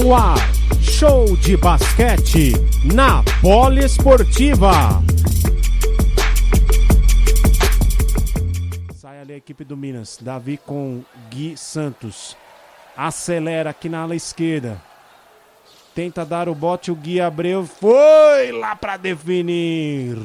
No ar, show de basquete na Poliesportiva. Sai ali a equipe do Minas. Davi com Gui Santos. Acelera aqui na ala esquerda. Tenta dar o bote, o Gui Abreu foi lá para definir.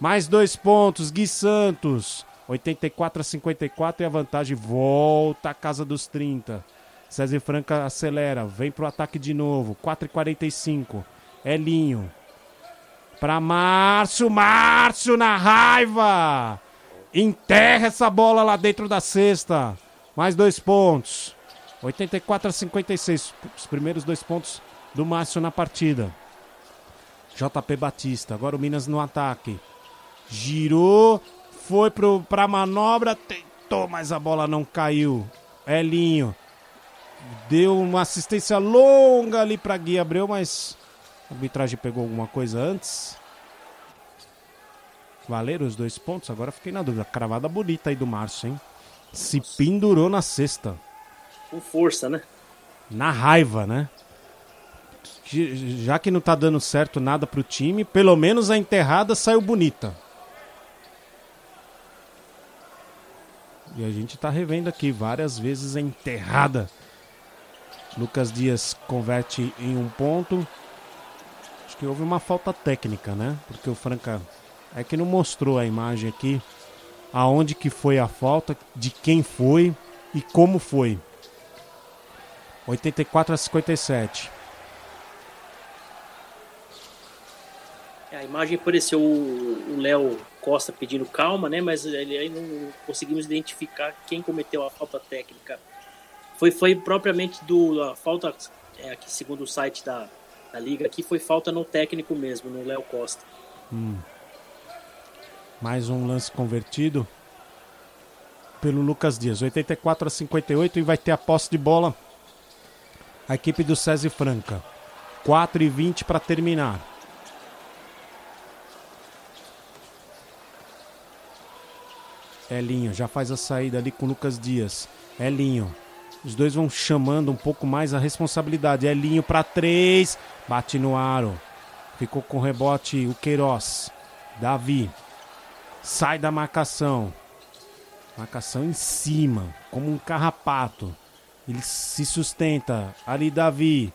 Mais dois pontos, Gui Santos. 84 a 54 e a vantagem volta à casa dos 30. César Franca acelera, vem pro ataque de novo. 4 e 45. Elinho. Para Márcio, Márcio na raiva. Enterra essa bola lá dentro da cesta. Mais dois pontos. 84 a 56. Os primeiros dois pontos do Márcio na partida. JP Batista. Agora o Minas no ataque. Girou. Foi pro, pra manobra. Tentou, mas a bola não caiu. Elinho. Deu uma assistência longa ali para Gui Abreu, mas a arbitragem pegou alguma coisa antes. Valeram os dois pontos, agora fiquei na dúvida. Cravada bonita aí do Márcio, hein? Se pendurou na cesta. Com força, né? Na raiva, né? Já que não tá dando certo nada pro time, pelo menos a enterrada saiu bonita. E a gente tá revendo aqui várias vezes a enterrada. Lucas Dias converte em um ponto. Acho que houve uma falta técnica, né? Porque o Franca é que não mostrou a imagem aqui aonde que foi a falta, de quem foi e como foi. 84 a 57. É, a imagem apareceu o Léo Costa pedindo calma, né? Mas aí não conseguimos identificar quem cometeu a falta técnica. Foi, foi propriamente do falta, é, aqui segundo o site da, da liga, aqui foi falta no técnico mesmo, no Léo Costa. Hum. Mais um lance convertido pelo Lucas Dias, 84 a 58 e vai ter a posse de bola a equipe do César Franca. 4 e 20 para terminar. Elinho já faz a saída ali com o Lucas Dias. Elinho. Os dois vão chamando um pouco mais a responsabilidade. Elinho para três. Bate no aro. Ficou com rebote o Queiroz. Davi. Sai da marcação. Marcação em cima, como um carrapato. Ele se sustenta. Ali Davi.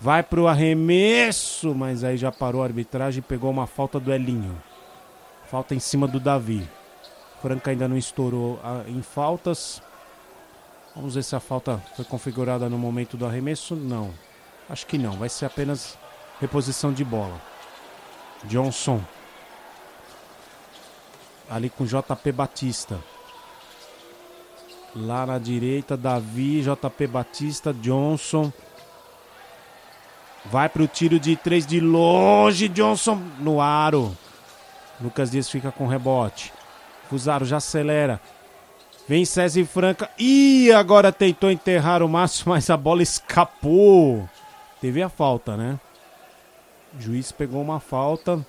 Vai pro arremesso, mas aí já parou a arbitragem e pegou uma falta do Elinho. Falta em cima do Davi. Franca ainda não estourou ah, em faltas. Vamos ver se a falta foi configurada no momento do arremesso. Não. Acho que não. Vai ser apenas reposição de bola. Johnson. Ali com JP Batista. Lá na direita, Davi, JP Batista, Johnson. Vai para o tiro de três de longe, Johnson no aro. Lucas Dias fica com rebote. Fusaro já acelera. Vem César Franca. E agora tentou enterrar o Márcio, mas a bola escapou. Teve a falta, né? O juiz pegou uma falta.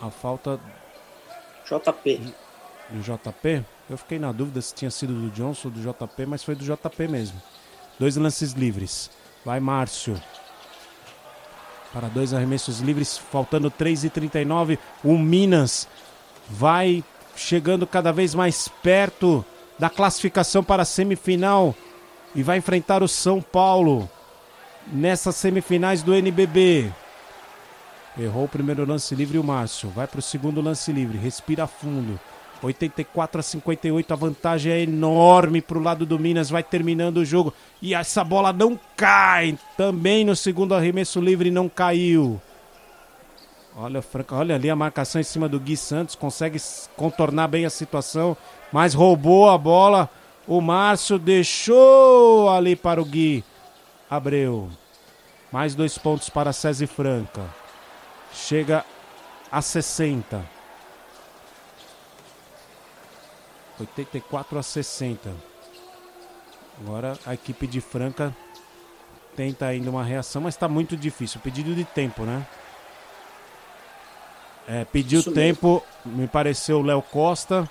A falta. JP. Do JP? Eu fiquei na dúvida se tinha sido do Johnson ou do JP, mas foi do JP mesmo. Dois lances livres. Vai Márcio. Para dois arremessos livres, faltando 3,39. O Minas vai chegando cada vez mais perto da classificação para a semifinal e vai enfrentar o São Paulo nessas semifinais do NBB. Errou o primeiro lance livre o Márcio. Vai para o segundo lance livre. Respira fundo. 84 a 58, a vantagem é enorme para o lado do Minas, vai terminando o jogo. E essa bola não cai. Também no segundo arremesso livre não caiu. Olha, Franca, olha ali a marcação em cima do Gui Santos, consegue contornar bem a situação, mas roubou a bola. O Márcio deixou ali para o Gui Abreu. Mais dois pontos para César Franca. Chega a 60. 84 a 60. Agora a equipe de Franca tenta ainda uma reação, mas está muito difícil. Pedido de tempo, né? É, pediu Isso tempo, mesmo. me pareceu o Léo Costa.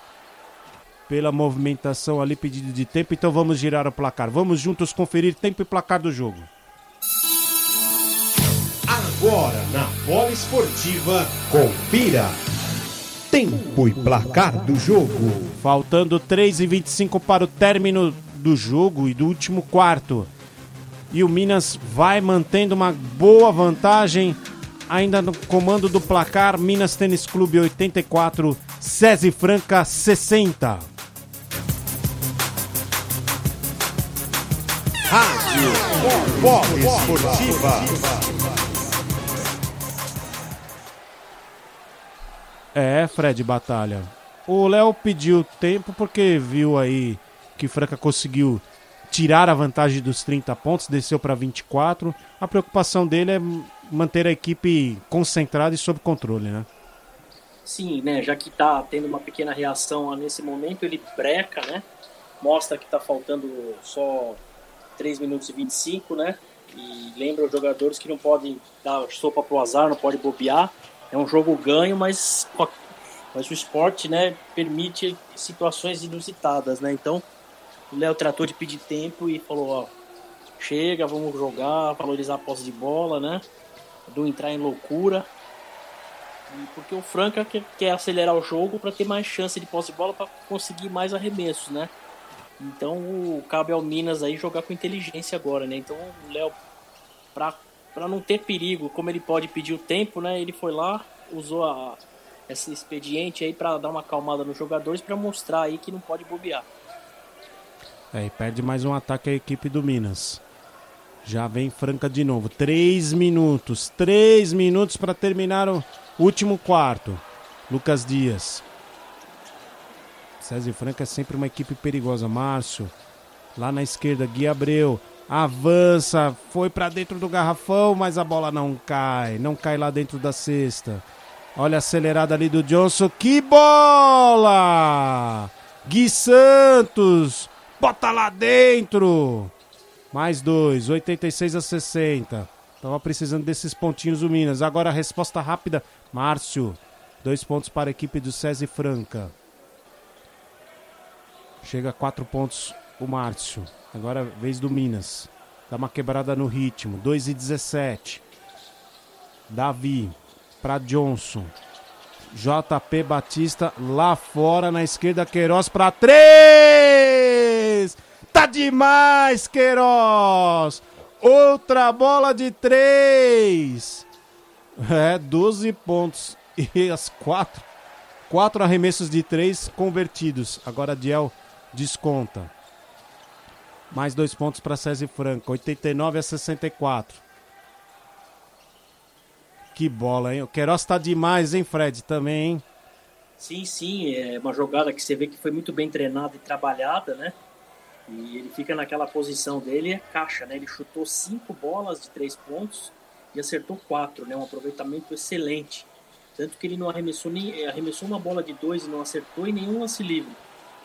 pela movimentação ali, pedido de tempo. Então vamos girar o placar. Vamos juntos conferir tempo e placar do jogo. Agora na bola esportiva, confira tempo e placar do jogo. Faltando 3 e 25 para o término do jogo e do último quarto. E o Minas vai mantendo uma boa vantagem ainda no comando do placar, Minas Tênis Clube 84, SESI Franca 60. Rádio Bola Esportiva. É, Fred Batalha. O Léo pediu tempo porque viu aí que Franca conseguiu tirar a vantagem dos 30 pontos, desceu para 24. A preocupação dele é manter a equipe concentrada e sob controle, né? Sim, né? Já que tá tendo uma pequena reação nesse momento, ele breca, né? Mostra que tá faltando só 3 minutos e 25, né? E lembra os jogadores que não podem dar sopa pro azar, não pode bobear. É um jogo ganho, mas, mas o esporte, né, permite situações inusitadas, né? Então, o Léo tratou de pedir tempo e falou, ó, chega, vamos jogar, valorizar a posse de bola, né? Do entrar em loucura. Porque o Franca quer, acelerar o jogo para ter mais chance de posse de bola para conseguir mais arremessos, né? Então o cabe ao Minas aí jogar com inteligência agora, né? Então o Léo, para não ter perigo, como ele pode pedir o tempo, né? Ele foi lá, usou a, esse expediente aí para dar uma acalmada nos jogadores para mostrar aí que não pode bobear. É, e perde mais um ataque a equipe do Minas. Já vem Franca de novo. Três minutos. Três minutos para terminar o último quarto. Lucas Dias. César Franca é sempre uma equipe perigosa. Márcio. Lá na esquerda, Gui Abreu. Avança. Foi para dentro do garrafão, mas a bola não cai. Não cai lá dentro da cesta. Olha a acelerada ali do Johnson. Que bola! Gui Santos Bota lá dentro! Mais dois, 86 a 60. Tava precisando desses pontinhos o Minas. Agora a resposta rápida. Márcio. Dois pontos para a equipe do César Franca. Chega a quatro pontos o Márcio. Agora a vez do Minas. Dá uma quebrada no ritmo. 2 e 17. Davi para Johnson. JP Batista lá fora na esquerda. Queiroz para três! Tá demais, Queiroz! Outra bola de três! É, 12 pontos. E as quatro, quatro arremessos de três convertidos. Agora Diel desconta. Mais dois pontos para César Franco. 89 a 64. Que bola, hein? O Queiroz tá demais, hein, Fred? Também, hein? Sim, sim. É uma jogada que você vê que foi muito bem treinada e trabalhada, né? E ele fica naquela posição dele, é caixa, né? Ele chutou cinco bolas de três pontos e acertou quatro, né? Um aproveitamento excelente. Tanto que ele não arremessou nem arremessou uma bola de dois e não acertou em nenhum lance livre.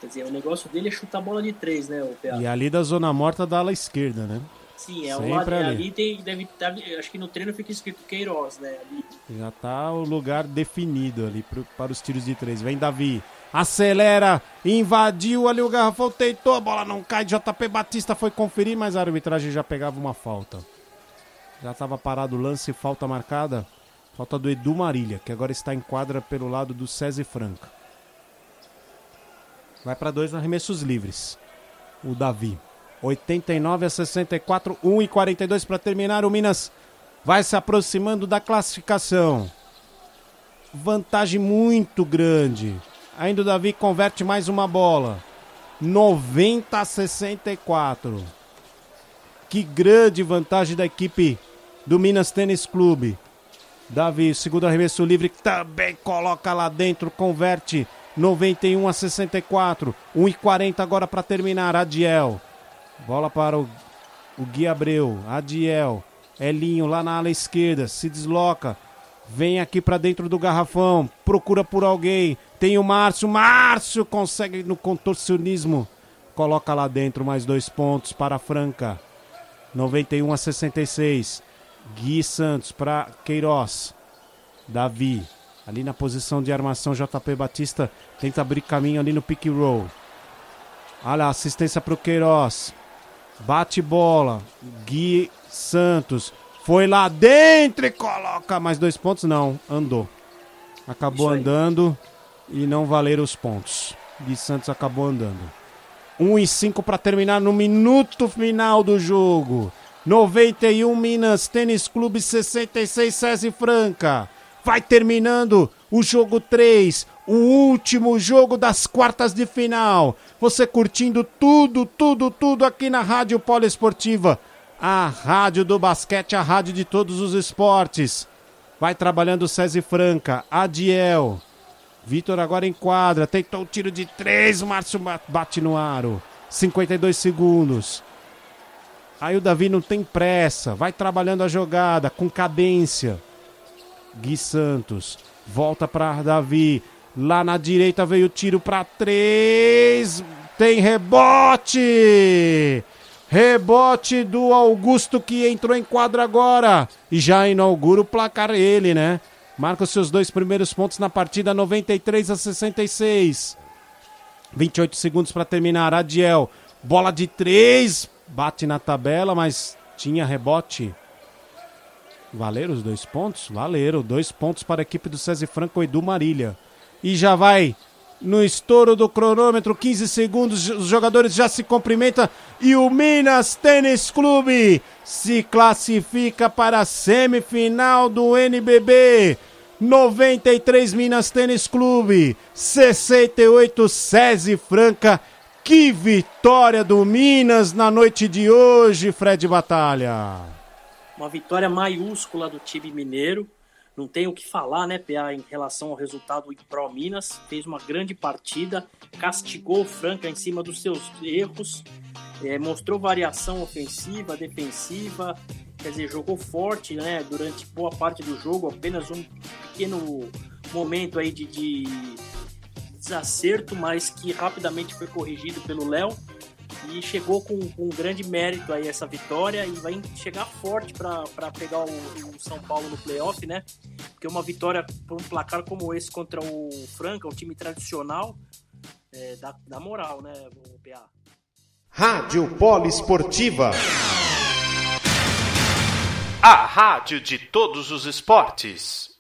Quer dizer, o negócio dele é chutar bola de três, né, o E ali da zona morta da ala esquerda, né? Sim, é o lado ali. ali tem, deve estar, acho que no treino fica escrito Queiroz, né? Ali. Já tá o lugar definido ali pro, para os tiros de três. Vem Davi, acelera, invadiu ali o garrafão, tentou, a bola não cai. JP Batista foi conferir, mas a arbitragem já pegava uma falta. Já estava parado o lance, falta marcada. Falta do Edu Marília, que agora está em quadra pelo lado do César Franca. Vai para dois arremessos livres. O Davi. 89 a 64, 1 e 42 para terminar. O Minas vai se aproximando da classificação. Vantagem muito grande. Ainda o Davi converte mais uma bola. 90 a 64. Que grande vantagem da equipe do Minas Tênis Clube. Davi, segundo arremesso livre, também coloca lá dentro, converte 91 a 64. 1 e 40 agora para terminar. Adiel Bola para o, o Gui Abreu. Adiel. Elinho lá na ala esquerda. Se desloca. Vem aqui para dentro do garrafão. Procura por alguém. Tem o Márcio. Márcio consegue no contorcionismo. Coloca lá dentro mais dois pontos para a Franca. 91 a 66. Gui Santos para Queiroz. Davi. Ali na posição de armação, JP Batista tenta abrir caminho ali no pick roll. Olha a assistência pro Queiroz. Bate bola. Gui Santos. Foi lá dentro e coloca mais dois pontos. Não, andou. Acabou andando e não valeram os pontos. Gui Santos acabou andando. 1 e 5 para terminar no minuto final do jogo. 91 Minas Tênis Clube 66 César Franca. Vai terminando o jogo 3, o último jogo das quartas de final. Você curtindo tudo, tudo, tudo aqui na Rádio Poliesportiva. A rádio do basquete, a rádio de todos os esportes. Vai trabalhando o César Franca, Adiel. Vitor agora em quadra, tentou o tiro de três, Márcio bate no aro. 52 segundos. Aí o Davi não tem pressa, vai trabalhando a jogada com cadência. Gui Santos volta para Davi. Lá na direita veio o tiro para três. Tem rebote! Rebote do Augusto que entrou em quadra agora. E já inaugura o placar ele, né? Marca os seus dois primeiros pontos na partida, 93 a 66. 28 segundos para terminar. Adiel, bola de três, bate na tabela, mas tinha rebote. Valeram os dois pontos? Valeram. Dois pontos para a equipe do César Franco, Edu Marília. E já vai no estouro do cronômetro, 15 segundos, os jogadores já se cumprimentam e o Minas Tênis Clube se classifica para a semifinal do NBB. 93 Minas Tênis Clube, 68 SESI Franca. Que vitória do Minas na noite de hoje, Fred Batalha. Uma vitória maiúscula do time mineiro. Não tem o que falar, né, PA, em relação ao resultado Pro Minas. Fez uma grande partida, castigou o Franca em cima dos seus erros, é, mostrou variação ofensiva, defensiva, quer dizer, jogou forte, né, durante boa parte do jogo, apenas um pequeno momento aí de, de desacerto, mas que rapidamente foi corrigido pelo Léo e chegou com, com, um grande mérito aí essa vitória e vai chegar forte para pegar o, o, São Paulo no playoff, né? Porque uma vitória por um placar como esse contra o Franca, um time tradicional, é, dá, dá moral, né, o PA? Rádio Polo Esportiva. A rádio de todos os esportes.